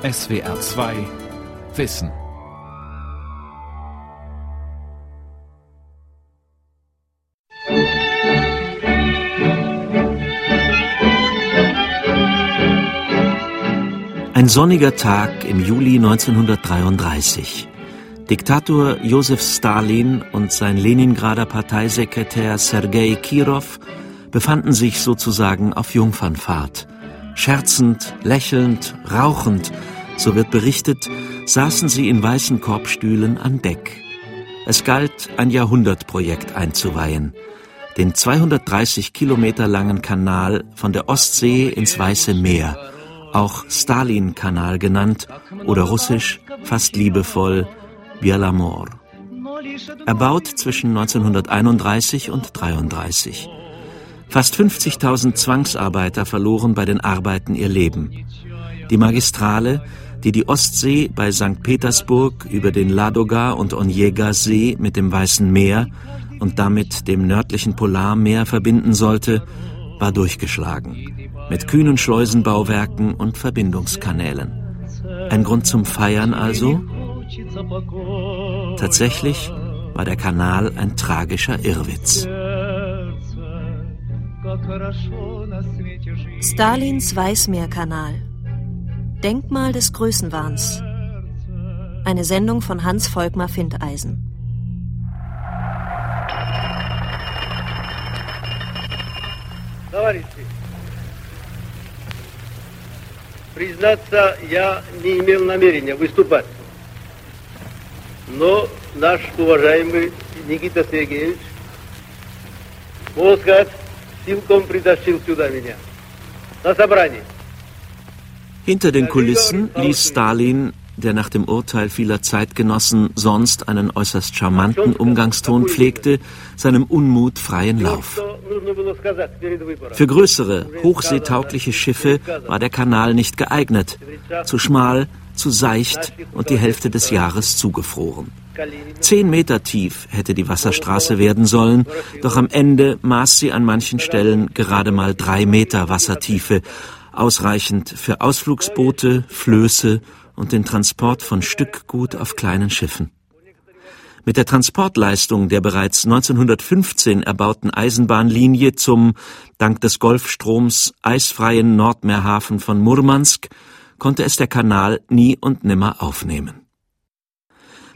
SWR 2 Wissen. Ein sonniger Tag im Juli 1933. Diktator Josef Stalin und sein Leningrader Parteisekretär Sergei Kirov befanden sich sozusagen auf Jungfernfahrt. Scherzend, lächelnd, rauchend, so wird berichtet, saßen sie in weißen Korbstühlen an Deck. Es galt, ein Jahrhundertprojekt einzuweihen. Den 230 Kilometer langen Kanal von der Ostsee ins Weiße Meer, auch Stalin-Kanal genannt oder russisch fast liebevoll Bielamor. Erbaut zwischen 1931 und 1933. Fast 50.000 Zwangsarbeiter verloren bei den Arbeiten ihr Leben. Die Magistrale, die die Ostsee bei St. Petersburg über den Ladoga und Onjega See mit dem Weißen Meer und damit dem nördlichen Polarmeer verbinden sollte, war durchgeschlagen. Mit kühnen Schleusenbauwerken und Verbindungskanälen. Ein Grund zum Feiern also? Tatsächlich war der Kanal ein tragischer Irrwitz. Stalins Weißmeerkanal. Denkmal des Größenwahns. Eine Sendung von Hans Volkmar Findeisen. Товарищи, признаться, я не имел намерения выступать. Но наш уважаемый Никита Сергеевич, можно сказать, силком притащил сюда меня. На собрание. Hinter den Kulissen ließ Stalin, der nach dem Urteil vieler Zeitgenossen sonst einen äußerst charmanten Umgangston pflegte, seinem Unmut freien Lauf. Für größere, hochseetaugliche Schiffe war der Kanal nicht geeignet, zu schmal, zu seicht und die Hälfte des Jahres zugefroren. Zehn Meter tief hätte die Wasserstraße werden sollen, doch am Ende maß sie an manchen Stellen gerade mal drei Meter Wassertiefe, ausreichend für Ausflugsboote, Flöße und den Transport von Stückgut auf kleinen Schiffen. Mit der Transportleistung der bereits 1915 erbauten Eisenbahnlinie zum, dank des Golfstroms, eisfreien Nordmeerhafen von Murmansk konnte es der Kanal nie und nimmer aufnehmen.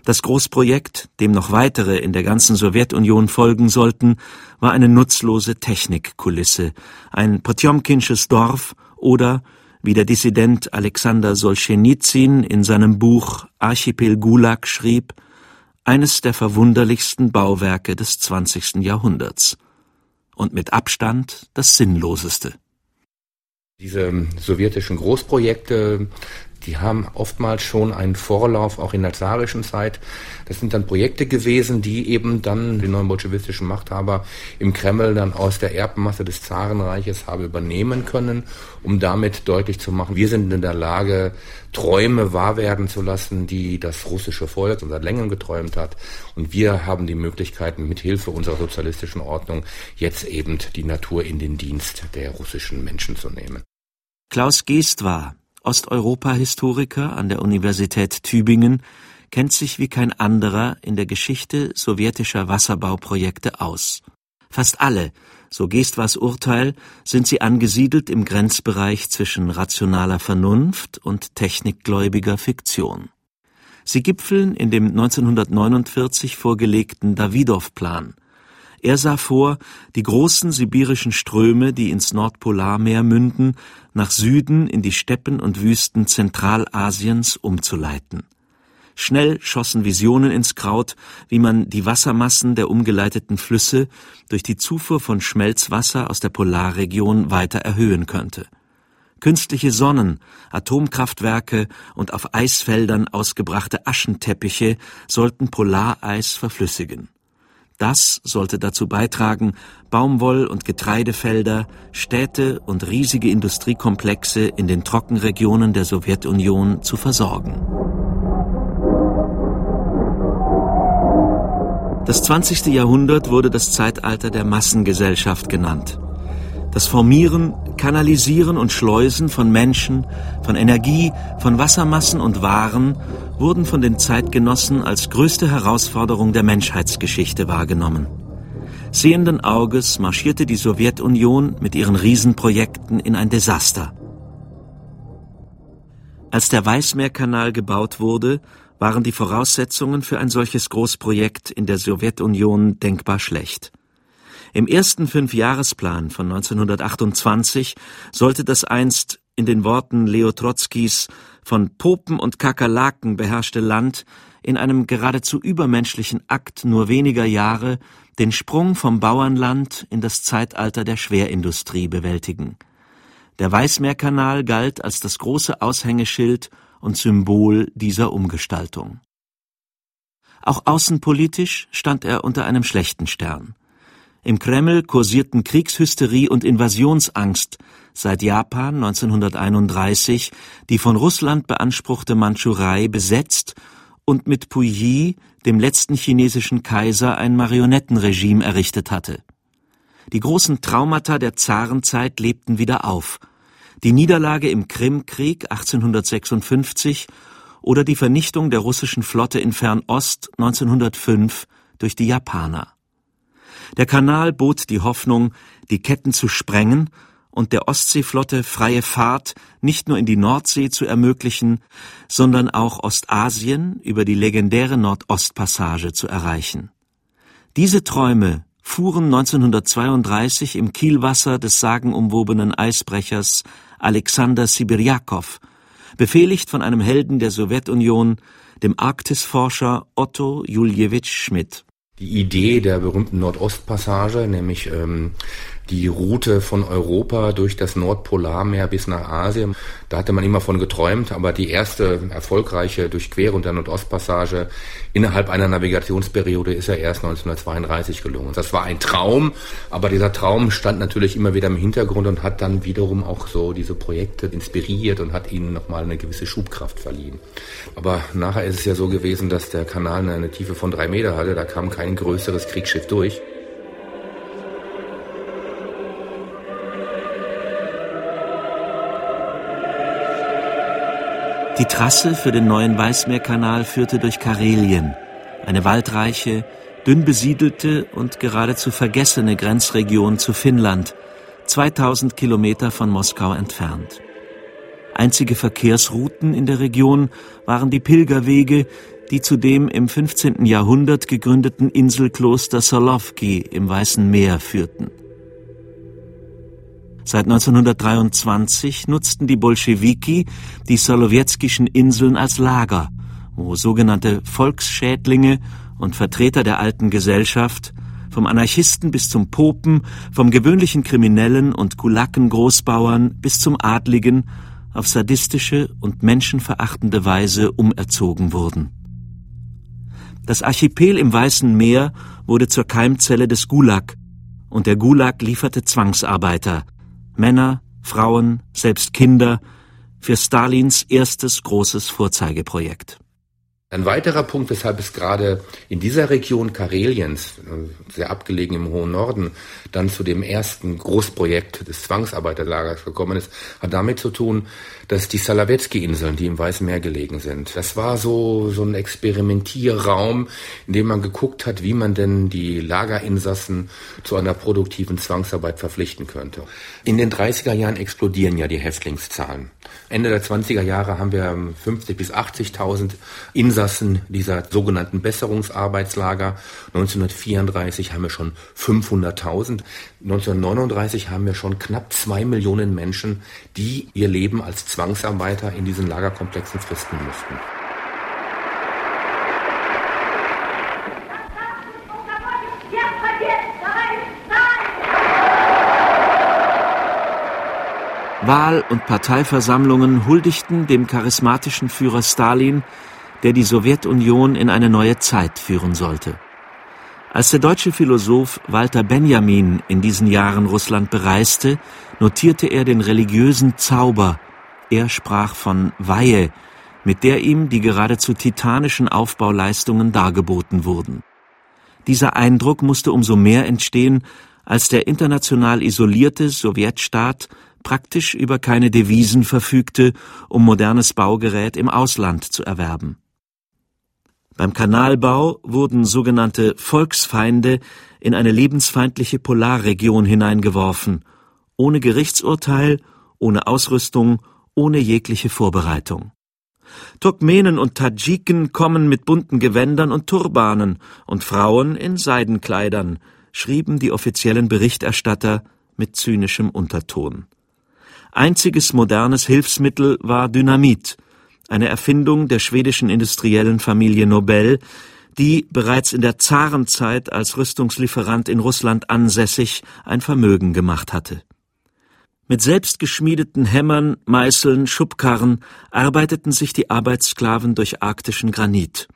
Das Großprojekt, dem noch weitere in der ganzen Sowjetunion folgen sollten, war eine nutzlose Technikkulisse, ein Potjomkinsches Dorf oder, wie der Dissident Alexander Solschenizyn in seinem Buch Archipel Gulag schrieb, eines der verwunderlichsten Bauwerke des 20. Jahrhunderts und mit Abstand das sinnloseste. Diese sowjetischen Großprojekte die haben oftmals schon einen Vorlauf, auch in der zarischen Zeit. Das sind dann Projekte gewesen, die eben dann die neuen bolschewistischen Machthaber im Kreml dann aus der Erbmasse des Zarenreiches haben übernehmen können, um damit deutlich zu machen, wir sind in der Lage, Träume wahr werden zu lassen, die das russische Volk seit längerem geträumt hat. Und wir haben die Möglichkeiten, mit Hilfe unserer sozialistischen Ordnung jetzt eben die Natur in den Dienst der russischen Menschen zu nehmen. Klaus Geest war Osteuropa-Historiker an der Universität Tübingen, kennt sich wie kein anderer in der Geschichte sowjetischer Wasserbauprojekte aus. Fast alle, so Geestwas Urteil, sind sie angesiedelt im Grenzbereich zwischen rationaler Vernunft und technikgläubiger Fiktion. Sie gipfeln in dem 1949 vorgelegten Dawidow-Plan, er sah vor, die großen sibirischen Ströme, die ins Nordpolarmeer münden, nach Süden in die Steppen und Wüsten Zentralasiens umzuleiten. Schnell schossen Visionen ins Kraut, wie man die Wassermassen der umgeleiteten Flüsse durch die Zufuhr von Schmelzwasser aus der Polarregion weiter erhöhen könnte. Künstliche Sonnen, Atomkraftwerke und auf Eisfeldern ausgebrachte Aschenteppiche sollten Polareis verflüssigen. Das sollte dazu beitragen, Baumwoll- und Getreidefelder, Städte und riesige Industriekomplexe in den Trockenregionen der Sowjetunion zu versorgen. Das 20. Jahrhundert wurde das Zeitalter der Massengesellschaft genannt. Das Formieren, Kanalisieren und Schleusen von Menschen, von Energie, von Wassermassen und Waren wurden von den Zeitgenossen als größte Herausforderung der Menschheitsgeschichte wahrgenommen. Sehenden Auges marschierte die Sowjetunion mit ihren Riesenprojekten in ein Desaster. Als der Weißmeerkanal gebaut wurde, waren die Voraussetzungen für ein solches Großprojekt in der Sowjetunion denkbar schlecht. Im ersten Fünfjahresplan von 1928 sollte das einst in den Worten Leo Trotzkis von Popen und Kakerlaken beherrschte Land in einem geradezu übermenschlichen Akt nur weniger Jahre den Sprung vom Bauernland in das Zeitalter der Schwerindustrie bewältigen. Der Weißmeerkanal galt als das große Aushängeschild und Symbol dieser Umgestaltung. Auch außenpolitisch stand er unter einem schlechten Stern. Im Kreml kursierten Kriegshysterie und Invasionsangst, seit Japan 1931 die von Russland beanspruchte Mandschurei besetzt und mit Puyi, dem letzten chinesischen Kaiser, ein Marionettenregime errichtet hatte. Die großen Traumata der Zarenzeit lebten wieder auf. Die Niederlage im Krimkrieg 1856 oder die Vernichtung der russischen Flotte in Fernost 1905 durch die Japaner. Der Kanal bot die Hoffnung, die Ketten zu sprengen und der Ostseeflotte freie Fahrt nicht nur in die Nordsee zu ermöglichen, sondern auch Ostasien über die legendäre Nordostpassage zu erreichen. Diese Träume fuhren 1932 im Kielwasser des sagenumwobenen Eisbrechers Alexander Sibirjakow, befehligt von einem Helden der Sowjetunion, dem Arktisforscher Otto Juljewitsch Schmidt die Idee der berühmten Nordostpassage, nämlich ähm, die Route von Europa durch das Nordpolarmeer bis nach Asien. Da hatte man immer von geträumt, aber die erste erfolgreiche Durchquerung der Nordostpassage innerhalb einer Navigationsperiode ist ja erst 1932 gelungen. Das war ein Traum, aber dieser Traum stand natürlich immer wieder im Hintergrund und hat dann wiederum auch so diese Projekte inspiriert und hat ihnen nochmal eine gewisse Schubkraft verliehen. Aber nachher ist es ja so gewesen, dass der Kanal eine Tiefe von drei Meter hatte, da kam kein größeres Kriegsschiff durch. Die Trasse für den neuen Weißmeerkanal führte durch Karelien, eine waldreiche, dünn besiedelte und geradezu vergessene Grenzregion zu Finnland, 2000 Kilometer von Moskau entfernt. Einzige Verkehrsrouten in der Region waren die Pilgerwege, die zu dem im 15. Jahrhundert gegründeten Inselkloster Solovki im Weißen Meer führten. Seit 1923 nutzten die Bolschewiki die solowietskischen Inseln als Lager, wo sogenannte Volksschädlinge und Vertreter der alten Gesellschaft, vom Anarchisten bis zum Popen, vom gewöhnlichen Kriminellen und Kulaken-Großbauern bis zum Adligen, auf sadistische und menschenverachtende Weise umerzogen wurden. Das Archipel im Weißen Meer wurde zur Keimzelle des Gulag, und der Gulag lieferte Zwangsarbeiter, Männer, Frauen, selbst Kinder, für Stalins erstes großes Vorzeigeprojekt. Ein weiterer Punkt, weshalb es gerade in dieser Region Kareliens, sehr abgelegen im hohen Norden, dann zu dem ersten Großprojekt des Zwangsarbeiterlagers gekommen ist, hat damit zu tun, dass die Salavetski-Inseln, die im Weißen Meer gelegen sind, das war so, so ein Experimentierraum, in dem man geguckt hat, wie man denn die Lagerinsassen zu einer produktiven Zwangsarbeit verpflichten könnte. In den 30er Jahren explodieren ja die Häftlingszahlen. Ende der 20er Jahre haben wir 50 bis 80.000 Insassen dieser sogenannten Besserungsarbeitslager. 1934 haben wir schon 500.000. 1939 haben wir schon knapp zwei Millionen Menschen, die ihr Leben als Zwangsarbeiter in diesen Lagerkomplexen fristen mussten. Wahl- und Parteiversammlungen huldigten dem charismatischen Führer Stalin, der die Sowjetunion in eine neue Zeit führen sollte. Als der deutsche Philosoph Walter Benjamin in diesen Jahren Russland bereiste, notierte er den religiösen Zauber. Er sprach von Weihe, mit der ihm die geradezu titanischen Aufbauleistungen dargeboten wurden. Dieser Eindruck musste umso mehr entstehen, als der international isolierte Sowjetstaat praktisch über keine Devisen verfügte, um modernes Baugerät im Ausland zu erwerben. Beim Kanalbau wurden sogenannte Volksfeinde in eine lebensfeindliche Polarregion hineingeworfen, ohne Gerichtsurteil, ohne Ausrüstung, ohne jegliche Vorbereitung. Turkmenen und Tadschiken kommen mit bunten Gewändern und Turbanen und Frauen in Seidenkleidern, schrieben die offiziellen Berichterstatter mit zynischem Unterton. Einziges modernes Hilfsmittel war Dynamit, eine Erfindung der schwedischen industriellen Familie Nobel, die bereits in der Zarenzeit als Rüstungslieferant in Russland ansässig ein Vermögen gemacht hatte. Mit selbstgeschmiedeten Hämmern, Meißeln, Schubkarren arbeiteten sich die Arbeitssklaven durch arktischen Granit.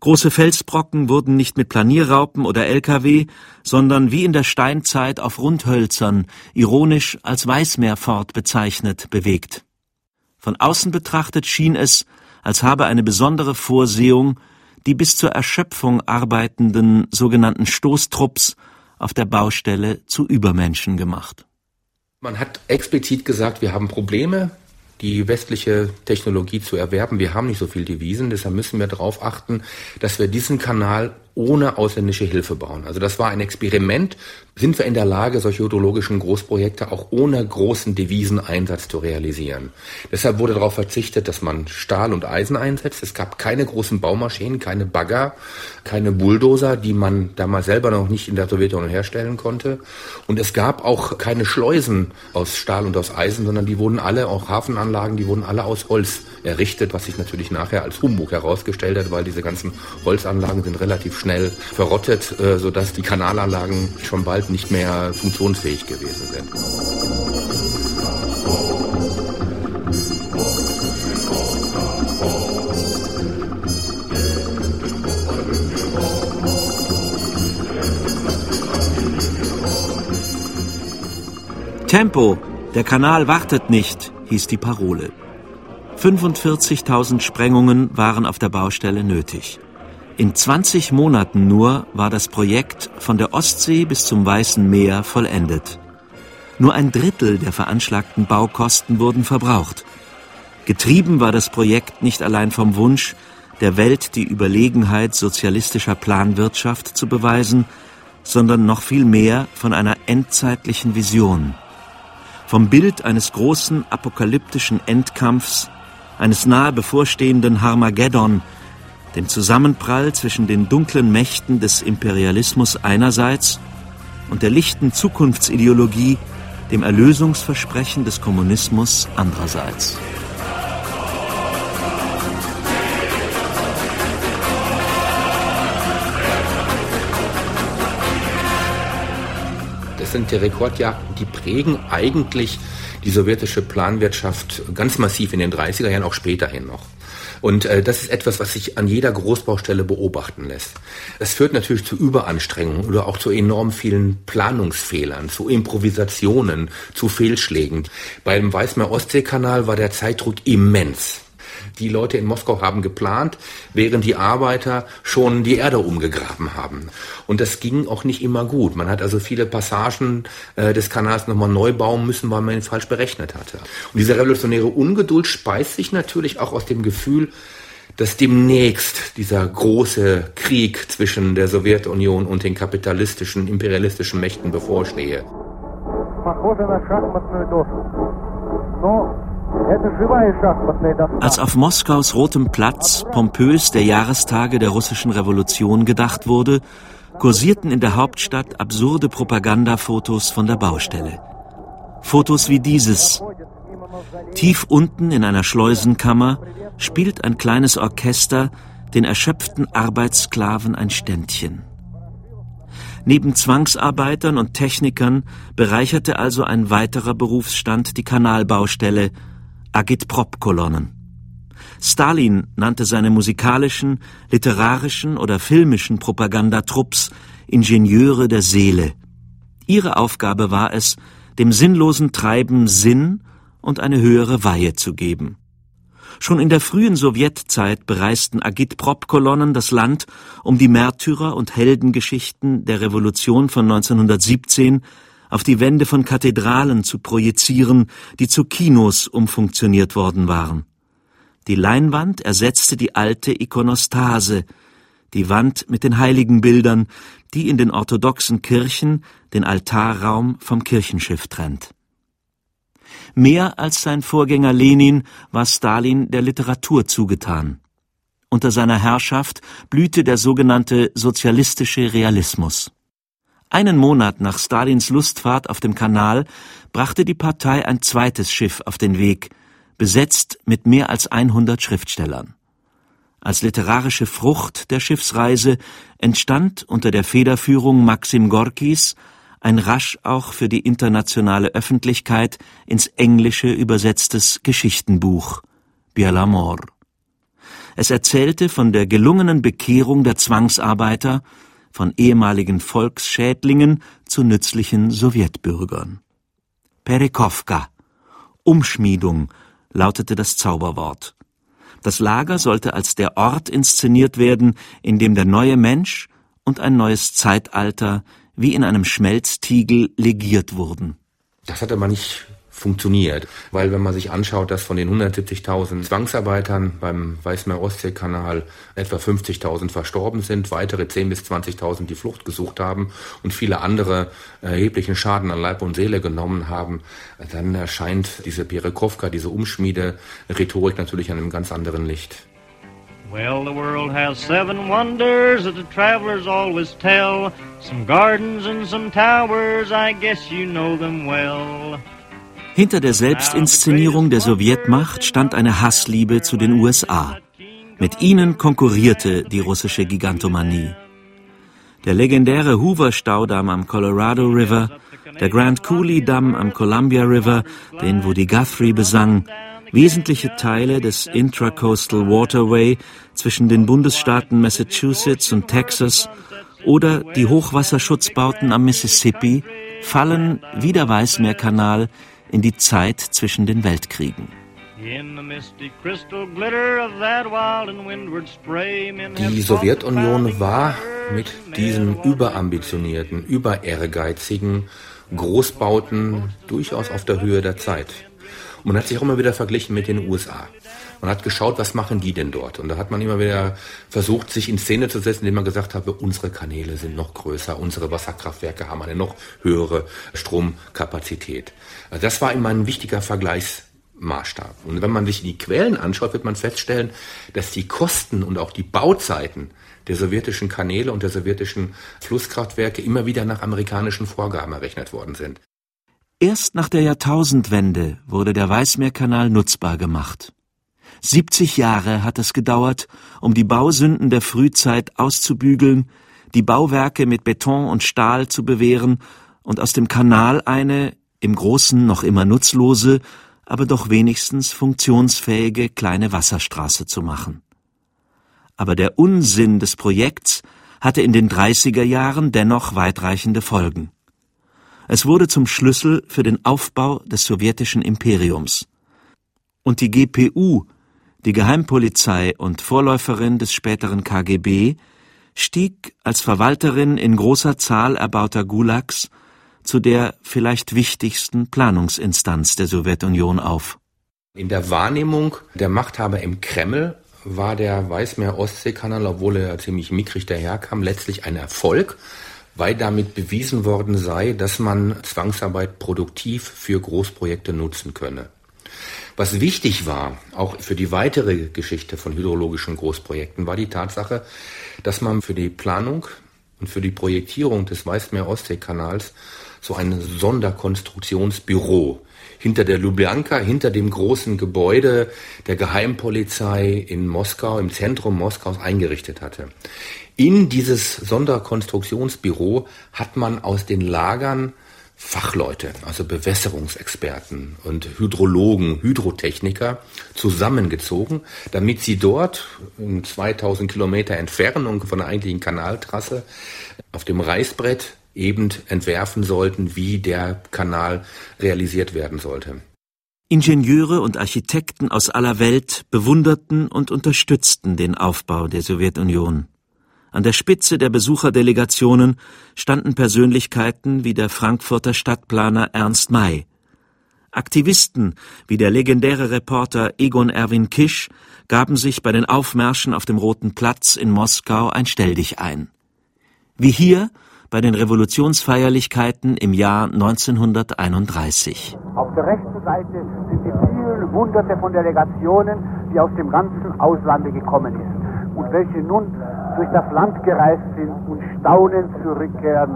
Große Felsbrocken wurden nicht mit Planierraupen oder LKW, sondern wie in der Steinzeit auf Rundhölzern, ironisch als Weißmeerfort bezeichnet, bewegt. Von außen betrachtet schien es, als habe eine besondere Vorsehung die bis zur Erschöpfung arbeitenden sogenannten Stoßtrupps auf der Baustelle zu Übermenschen gemacht. Man hat explizit gesagt, wir haben Probleme, die westliche Technologie zu erwerben. Wir haben nicht so viel Devisen, deshalb müssen wir darauf achten, dass wir diesen Kanal ohne ausländische Hilfe bauen. Also das war ein Experiment. Sind wir in der Lage, solche hydrologischen Großprojekte auch ohne großen Deviseneinsatz zu realisieren? Deshalb wurde darauf verzichtet, dass man Stahl und Eisen einsetzt. Es gab keine großen Baumaschinen, keine Bagger, keine Bulldozer, die man damals selber noch nicht in der Sowjetunion herstellen konnte. Und es gab auch keine Schleusen aus Stahl und aus Eisen, sondern die wurden alle, auch Hafenanlagen, die wurden alle aus Holz errichtet, was sich natürlich nachher als Humbug herausgestellt hat, weil diese ganzen Holzanlagen sind relativ schnell schnell verrottet, äh, sodass die Kanalanlagen schon bald nicht mehr funktionsfähig gewesen sind. Tempo, der Kanal wartet nicht, hieß die Parole. 45.000 Sprengungen waren auf der Baustelle nötig. In 20 Monaten nur war das Projekt von der Ostsee bis zum Weißen Meer vollendet. Nur ein Drittel der veranschlagten Baukosten wurden verbraucht. Getrieben war das Projekt nicht allein vom Wunsch, der Welt die Überlegenheit sozialistischer Planwirtschaft zu beweisen, sondern noch viel mehr von einer endzeitlichen Vision. Vom Bild eines großen apokalyptischen Endkampfs, eines nahe bevorstehenden Harmageddon, dem Zusammenprall zwischen den dunklen Mächten des Imperialismus einerseits und der lichten Zukunftsideologie, dem Erlösungsversprechen des Kommunismus andererseits. Das sind die Rekordjagden, die prägen eigentlich die sowjetische Planwirtschaft ganz massiv in den 30er Jahren, auch späterhin noch. Und äh, das ist etwas, was sich an jeder Großbaustelle beobachten lässt. Es führt natürlich zu Überanstrengungen oder auch zu enorm vielen Planungsfehlern, zu Improvisationen, zu Fehlschlägen. Beim Weißmeer-Ostsee-Kanal war der Zeitdruck immens. Die Leute in Moskau haben geplant, während die Arbeiter schon die Erde umgegraben haben. Und das ging auch nicht immer gut. Man hat also viele Passagen äh, des Kanals nochmal neu bauen müssen, weil man ihn falsch berechnet hatte. Und diese revolutionäre Ungeduld speist sich natürlich auch aus dem Gefühl, dass demnächst dieser große Krieg zwischen der Sowjetunion und den kapitalistischen, imperialistischen Mächten bevorstehe. Als auf Moskaus Rotem Platz pompös der Jahrestage der russischen Revolution gedacht wurde, kursierten in der Hauptstadt absurde Propagandafotos von der Baustelle. Fotos wie dieses. Tief unten in einer Schleusenkammer spielt ein kleines Orchester den erschöpften Arbeitssklaven ein Ständchen. Neben Zwangsarbeitern und Technikern bereicherte also ein weiterer Berufsstand die Kanalbaustelle, Agitprop-Kolonnen. Stalin nannte seine musikalischen, literarischen oder filmischen Propagandatrupps Ingenieure der Seele. Ihre Aufgabe war es, dem sinnlosen Treiben Sinn und eine höhere Weihe zu geben. Schon in der frühen Sowjetzeit bereisten Agitprop-Kolonnen das Land, um die Märtyrer und Heldengeschichten der Revolution von 1917 auf die Wände von Kathedralen zu projizieren, die zu Kinos umfunktioniert worden waren. Die Leinwand ersetzte die alte Ikonostase, die Wand mit den Heiligenbildern, die in den orthodoxen Kirchen den Altarraum vom Kirchenschiff trennt. Mehr als sein Vorgänger Lenin war Stalin der Literatur zugetan. Unter seiner Herrschaft blühte der sogenannte sozialistische Realismus. Einen Monat nach Stalins Lustfahrt auf dem Kanal brachte die Partei ein zweites Schiff auf den Weg, besetzt mit mehr als 100 Schriftstellern. Als literarische Frucht der Schiffsreise entstand unter der Federführung Maxim Gorkis ein rasch auch für die internationale Öffentlichkeit ins Englische übersetztes Geschichtenbuch Bialamor. Es erzählte von der gelungenen Bekehrung der Zwangsarbeiter, von ehemaligen Volksschädlingen zu nützlichen Sowjetbürgern. Perekowka, Umschmiedung, lautete das Zauberwort. Das Lager sollte als der Ort inszeniert werden, in dem der neue Mensch und ein neues Zeitalter wie in einem Schmelztiegel legiert wurden. Das hat aber nicht funktioniert, weil wenn man sich anschaut, dass von den 170.000 Zwangsarbeitern beim Weißmeer-Ostsee-Kanal etwa 50.000 verstorben sind, weitere 10.000 bis 20.000 die Flucht gesucht haben und viele andere erheblichen Schaden an Leib und Seele genommen haben, dann erscheint diese Perekowka, diese Umschmiede-Rhetorik natürlich an einem ganz anderen Licht. Well, the world has seven wonders that the travelers always tell. Some gardens and some towers, I guess you know them well. Hinter der Selbstinszenierung der Sowjetmacht stand eine Hassliebe zu den USA. Mit ihnen konkurrierte die russische Gigantomanie. Der legendäre Hoover-Staudamm am Colorado River, der Grand Coulee Damm am Columbia River, den Woody Guthrie besang, Wesentliche Teile des Intracoastal Waterway zwischen den Bundesstaaten Massachusetts und Texas oder die Hochwasserschutzbauten am Mississippi fallen wie der Weißmeerkanal in die Zeit zwischen den Weltkriegen. Die Sowjetunion war mit diesen überambitionierten, überehrgeizigen Großbauten durchaus auf der Höhe der Zeit. Und man hat sich auch immer wieder verglichen mit den USA. Man hat geschaut, was machen die denn dort? Und da hat man immer wieder versucht, sich in Szene zu setzen, indem man gesagt habe, unsere Kanäle sind noch größer, unsere Wasserkraftwerke haben eine noch höhere Stromkapazität. Also das war immer ein wichtiger Vergleichsmaßstab. Und wenn man sich die Quellen anschaut, wird man feststellen, dass die Kosten und auch die Bauzeiten der sowjetischen Kanäle und der sowjetischen Flusskraftwerke immer wieder nach amerikanischen Vorgaben errechnet worden sind. Erst nach der Jahrtausendwende wurde der Weißmeerkanal nutzbar gemacht. 70 Jahre hat es gedauert, um die Bausünden der Frühzeit auszubügeln, die Bauwerke mit Beton und Stahl zu bewähren und aus dem Kanal eine, im Großen noch immer nutzlose, aber doch wenigstens funktionsfähige kleine Wasserstraße zu machen. Aber der Unsinn des Projekts hatte in den 30er Jahren dennoch weitreichende Folgen. Es wurde zum Schlüssel für den Aufbau des sowjetischen Imperiums. Und die GPU, die Geheimpolizei und Vorläuferin des späteren KGB, stieg als Verwalterin in großer Zahl erbauter Gulags zu der vielleicht wichtigsten Planungsinstanz der Sowjetunion auf. In der Wahrnehmung der Machthaber im Kreml war der Weißmeer-Ostsee-Kanal, obwohl er ziemlich mickrig daherkam, letztlich ein Erfolg weil damit bewiesen worden sei, dass man Zwangsarbeit produktiv für Großprojekte nutzen könne. Was wichtig war, auch für die weitere Geschichte von hydrologischen Großprojekten, war die Tatsache, dass man für die Planung und für die Projektierung des Weißmeer-Ostsee-Kanals so ein Sonderkonstruktionsbüro hinter der Lubjanka, hinter dem großen Gebäude der Geheimpolizei in Moskau, im Zentrum Moskaus eingerichtet hatte. In dieses Sonderkonstruktionsbüro hat man aus den Lagern Fachleute, also Bewässerungsexperten und Hydrologen, Hydrotechniker zusammengezogen, damit sie dort in 2000 Kilometer Entfernung von der eigentlichen Kanaltrasse auf dem Reißbrett eben entwerfen sollten, wie der Kanal realisiert werden sollte. Ingenieure und Architekten aus aller Welt bewunderten und unterstützten den Aufbau der Sowjetunion. An der Spitze der Besucherdelegationen standen Persönlichkeiten wie der Frankfurter Stadtplaner Ernst May. Aktivisten wie der legendäre Reporter Egon Erwin Kisch gaben sich bei den Aufmärschen auf dem Roten Platz in Moskau ein Stelldich ein. Wie hier bei den Revolutionsfeierlichkeiten im Jahr 1931. Auf der rechten Seite sind die vielen Hunderte von Delegationen, die aus dem ganzen Auslande gekommen sind und welche nun durch das Land gereist sind und staunend zurückkehren.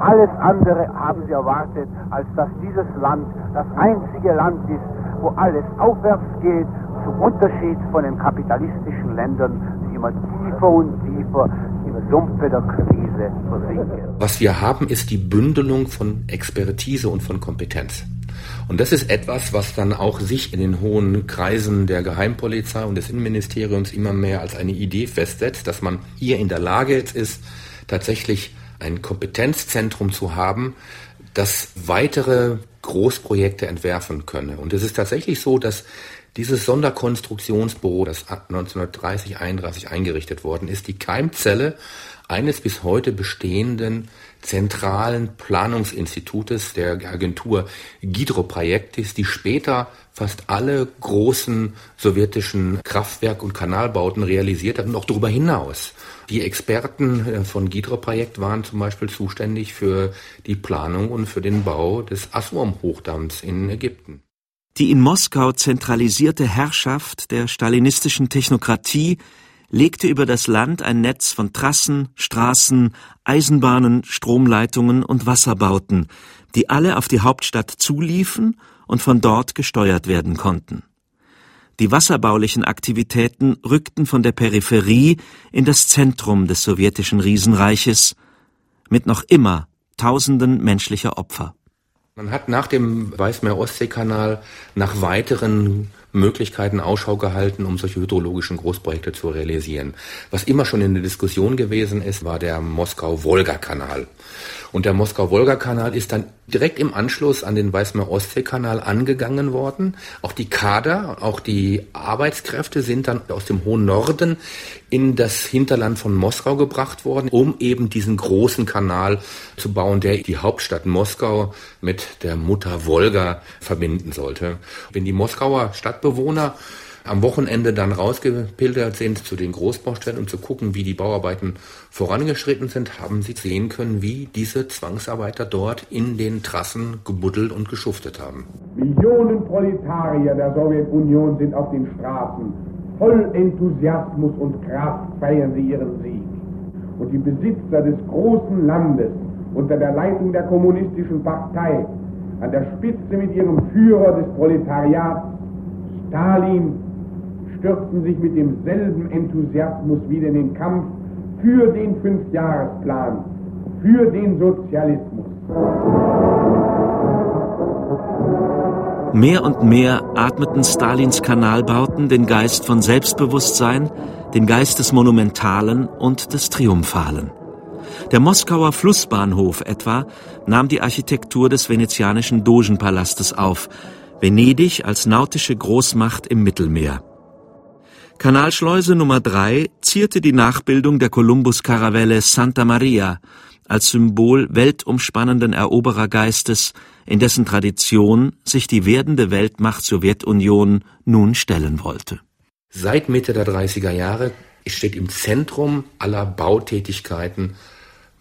Alles andere haben sie erwartet, als dass dieses Land das einzige Land ist, wo alles aufwärts geht, zum Unterschied von den kapitalistischen Ländern, die immer tiefer und tiefer im Sumpfe der Krise versinken. Was wir haben, ist die Bündelung von Expertise und von Kompetenz. Und das ist etwas, was dann auch sich in den hohen Kreisen der Geheimpolizei und des Innenministeriums immer mehr als eine Idee festsetzt, dass man hier in der Lage ist, tatsächlich ein Kompetenzzentrum zu haben, das weitere Großprojekte entwerfen könne. Und es ist tatsächlich so, dass dieses Sonderkonstruktionsbüro, das 1930, 31 eingerichtet worden ist, die Keimzelle eines bis heute bestehenden zentralen Planungsinstitutes der Agentur Gidroprojektis, die später fast alle großen sowjetischen Kraftwerk- und Kanalbauten realisiert hat und auch darüber hinaus. Die Experten äh, von Gidroprojekt waren zum Beispiel zuständig für die Planung und für den Bau des Assuam-Hochdamms in Ägypten. Die in Moskau zentralisierte Herrschaft der stalinistischen Technokratie legte über das Land ein Netz von Trassen, Straßen, Eisenbahnen, Stromleitungen und Wasserbauten, die alle auf die Hauptstadt zuliefen und von dort gesteuert werden konnten. Die wasserbaulichen Aktivitäten rückten von der Peripherie in das Zentrum des sowjetischen Riesenreiches mit noch immer Tausenden menschlicher Opfer. Man hat nach dem Weißmeer-Ostsee-Kanal nach weiteren Möglichkeiten Ausschau gehalten, um solche hydrologischen Großprojekte zu realisieren. Was immer schon in der Diskussion gewesen ist, war der Moskau-Wolga-Kanal. Und der Moskau-Wolga-Kanal ist dann direkt im Anschluss an den Weißmeer-Ostsee-Kanal angegangen worden. Auch die Kader, auch die Arbeitskräfte sind dann aus dem hohen Norden in das Hinterland von Moskau gebracht worden, um eben diesen großen Kanal zu bauen, der die Hauptstadt Moskau mit der Mutter Wolga verbinden sollte. Wenn die Moskauer Stadtbewohner am Wochenende dann rausgepilgert sind zu den Großbaustellen, um zu gucken, wie die Bauarbeiten vorangeschritten sind, haben sie sehen können, wie diese Zwangsarbeiter dort in den Trassen gebuddelt und geschuftet haben. Millionen Proletarier der Sowjetunion sind auf den Straßen. Voll Enthusiasmus und Kraft feiern sie ihren Sieg. Und die Besitzer des großen Landes unter der Leitung der kommunistischen Partei, an der Spitze mit ihrem Führer des Proletariats, Stalin, stürzten sich mit demselben Enthusiasmus wieder in den Kampf für den Fünfjahresplan, für den Sozialismus. Mehr und mehr atmeten Stalins Kanalbauten den Geist von Selbstbewusstsein, den Geist des Monumentalen und des Triumphalen. Der Moskauer Flussbahnhof etwa nahm die Architektur des venezianischen Dogenpalastes auf, Venedig als nautische Großmacht im Mittelmeer. Kanalschleuse Nummer 3 zierte die Nachbildung der Kolumbus-Karavelle Santa Maria als Symbol weltumspannenden Eroberergeistes, in dessen Tradition sich die werdende Weltmacht Sowjetunion nun stellen wollte. Seit Mitte der 30er Jahre steht im Zentrum aller Bautätigkeiten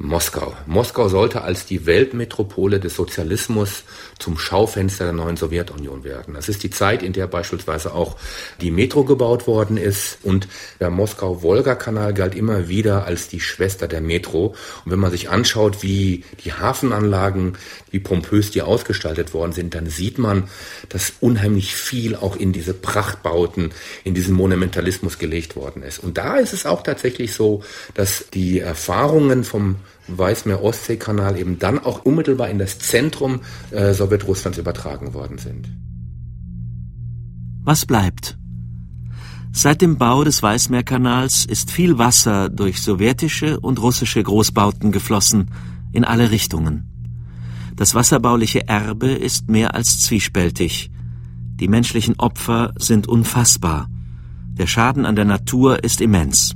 Moskau. Moskau sollte als die Weltmetropole des Sozialismus zum Schaufenster der neuen Sowjetunion werden. Das ist die Zeit, in der beispielsweise auch die Metro gebaut worden ist und der Moskau-Wolga-Kanal galt immer wieder als die Schwester der Metro. Und wenn man sich anschaut, wie die Hafenanlagen, wie pompös die ausgestaltet worden sind, dann sieht man, dass unheimlich viel auch in diese Prachtbauten, in diesen Monumentalismus gelegt worden ist. Und da ist es auch tatsächlich so, dass die Erfahrungen vom Weißmeer-Ostsee-Kanal eben dann auch unmittelbar in das Zentrum äh, Sowjetrusslands übertragen worden sind. Was bleibt? Seit dem Bau des Weißmeerkanals ist viel Wasser durch sowjetische und russische Großbauten geflossen, in alle Richtungen. Das wasserbauliche Erbe ist mehr als zwiespältig. Die menschlichen Opfer sind unfassbar. Der Schaden an der Natur ist immens.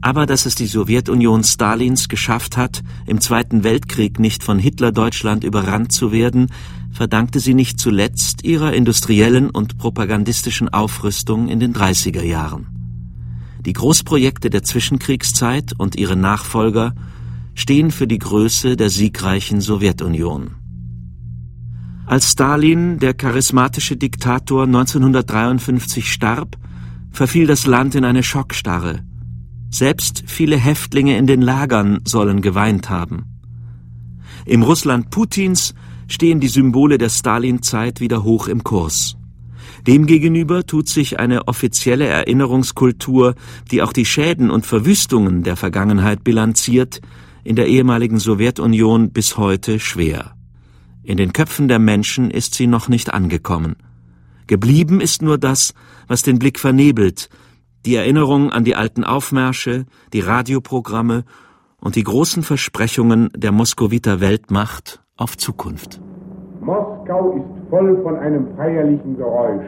Aber dass es die Sowjetunion Stalins geschafft hat, im Zweiten Weltkrieg nicht von Hitler-Deutschland überrannt zu werden, verdankte sie nicht zuletzt ihrer industriellen und propagandistischen Aufrüstung in den 30er Jahren. Die Großprojekte der Zwischenkriegszeit und ihre Nachfolger stehen für die Größe der siegreichen Sowjetunion. Als Stalin, der charismatische Diktator, 1953 starb, verfiel das Land in eine Schockstarre. Selbst viele Häftlinge in den Lagern sollen geweint haben. Im Russland Putins stehen die Symbole der Stalin-Zeit wieder hoch im Kurs. Demgegenüber tut sich eine offizielle Erinnerungskultur, die auch die Schäden und Verwüstungen der Vergangenheit bilanziert, in der ehemaligen Sowjetunion bis heute schwer. In den Köpfen der Menschen ist sie noch nicht angekommen. Geblieben ist nur das, was den Blick vernebelt, die Erinnerung an die alten Aufmärsche, die Radioprogramme und die großen Versprechungen der Moskowiter Weltmacht auf Zukunft. Moskau ist voll von einem feierlichen Geräusch.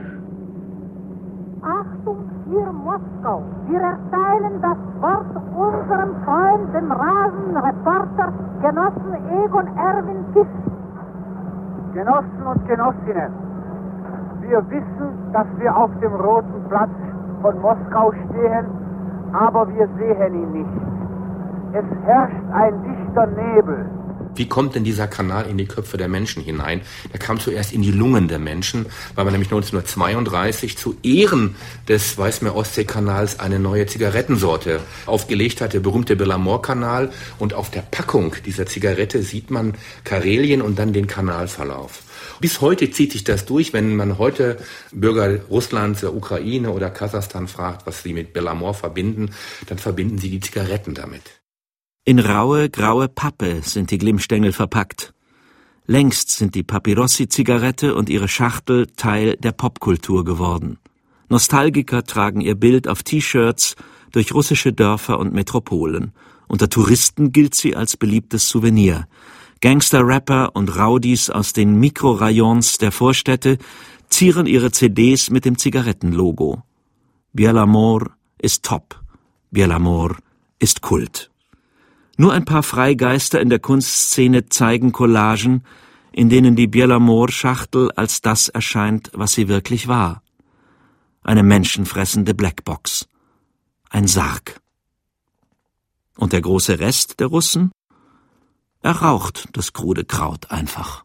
Achtung, hier Moskau. Wir erteilen das Wort unserem Freund, dem Rasenreporter, Genossen Egon Erwin Kiss. Genossen und Genossinnen, wir wissen, dass wir auf dem Roten Platz von Moskau stehen, aber wir sehen ihn nicht. Es herrscht ein dichter Nebel. Wie kommt denn dieser Kanal in die Köpfe der Menschen hinein? Der kam zuerst in die Lungen der Menschen, weil man nämlich 1932 zu Ehren des Weißmeer-Ostsee-Kanals eine neue Zigarettensorte aufgelegt hat, der berühmte Bellamor-Kanal. Und auf der Packung dieser Zigarette sieht man Karelien und dann den Kanalverlauf. Bis heute zieht sich das durch, wenn man heute Bürger Russlands, der Ukraine oder Kasachstan fragt, was sie mit Bellamor verbinden, dann verbinden sie die Zigaretten damit. In raue, graue Pappe sind die Glimmstängel verpackt. Längst sind die Papyrossi-Zigarette und ihre Schachtel Teil der Popkultur geworden. Nostalgiker tragen ihr Bild auf T-Shirts durch russische Dörfer und Metropolen. Unter Touristen gilt sie als beliebtes Souvenir. Gangster-Rapper und Rowdies aus den Mikrorayons der Vorstädte zieren ihre CDs mit dem Zigarettenlogo. Bielamor ist top. Bielamor ist Kult. Nur ein paar Freigeister in der Kunstszene zeigen Collagen, in denen die Bielamor-Schachtel als das erscheint, was sie wirklich war. Eine menschenfressende Blackbox. Ein Sarg. Und der große Rest der Russen? Er raucht das krude Kraut einfach.